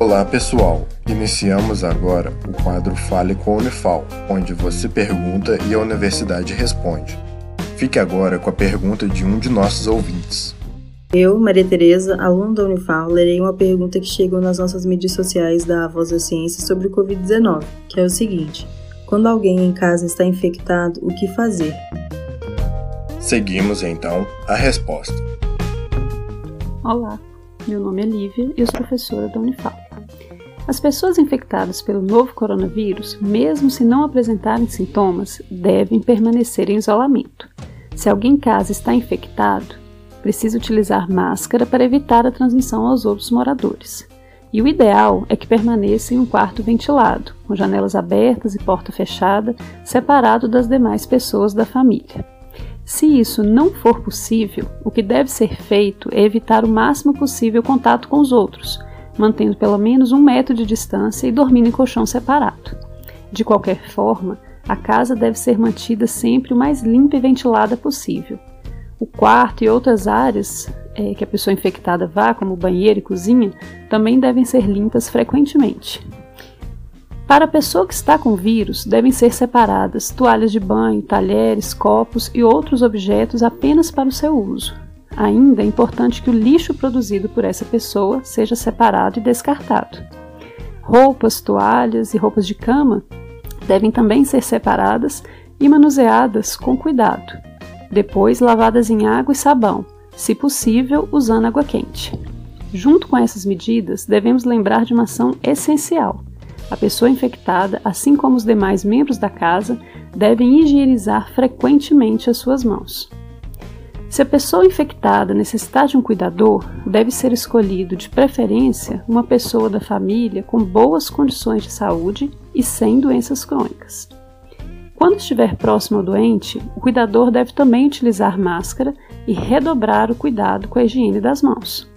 Olá pessoal, iniciamos agora o quadro Fale com a Unifal, onde você pergunta e a universidade responde. Fique agora com a pergunta de um de nossos ouvintes. Eu, Maria Tereza, aluna da Unifal, lerei uma pergunta que chegou nas nossas mídias sociais da Voz da Ciência sobre o Covid-19, que é o seguinte: Quando alguém em casa está infectado, o que fazer? Seguimos então a resposta. Olá, meu nome é Lívia e eu sou professora da Unifal. As pessoas infectadas pelo novo coronavírus, mesmo se não apresentarem sintomas, devem permanecer em isolamento. Se alguém em casa está infectado, precisa utilizar máscara para evitar a transmissão aos outros moradores. E o ideal é que permaneça em um quarto ventilado, com janelas abertas e porta fechada, separado das demais pessoas da família. Se isso não for possível, o que deve ser feito é evitar o máximo possível contato com os outros, mantendo pelo menos um metro de distância e dormindo em colchão separado. De qualquer forma, a casa deve ser mantida sempre o mais limpa e ventilada possível. O quarto e outras áreas é, que a pessoa infectada vá, como banheiro e cozinha, também devem ser limpas frequentemente. Para a pessoa que está com vírus, devem ser separadas toalhas de banho, talheres, copos e outros objetos apenas para o seu uso. Ainda é importante que o lixo produzido por essa pessoa seja separado e descartado. Roupas, toalhas e roupas de cama devem também ser separadas e manuseadas com cuidado. Depois, lavadas em água e sabão, se possível, usando água quente. Junto com essas medidas, devemos lembrar de uma ação essencial a pessoa infectada, assim como os demais membros da casa, devem higienizar frequentemente as suas mãos. Se a pessoa infectada necessitar de um cuidador, deve ser escolhido de preferência uma pessoa da família com boas condições de saúde e sem doenças crônicas. Quando estiver próximo ao doente, o cuidador deve também utilizar máscara e redobrar o cuidado com a higiene das mãos.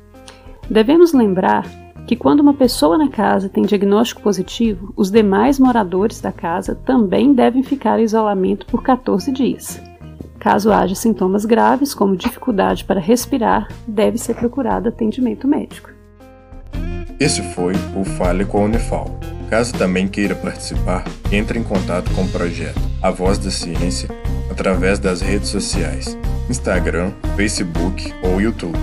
Devemos lembrar que quando uma pessoa na casa tem diagnóstico positivo, os demais moradores da casa também devem ficar em isolamento por 14 dias. Caso haja sintomas graves, como dificuldade para respirar, deve ser procurado atendimento médico. Esse foi o Fale com a Unifal. Caso também queira participar, entre em contato com o projeto A Voz da Ciência através das redes sociais, Instagram, Facebook ou YouTube.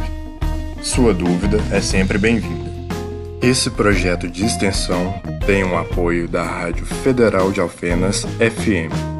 Sua dúvida é sempre bem-vinda. Esse projeto de extensão tem o apoio da Rádio Federal de Alfenas FM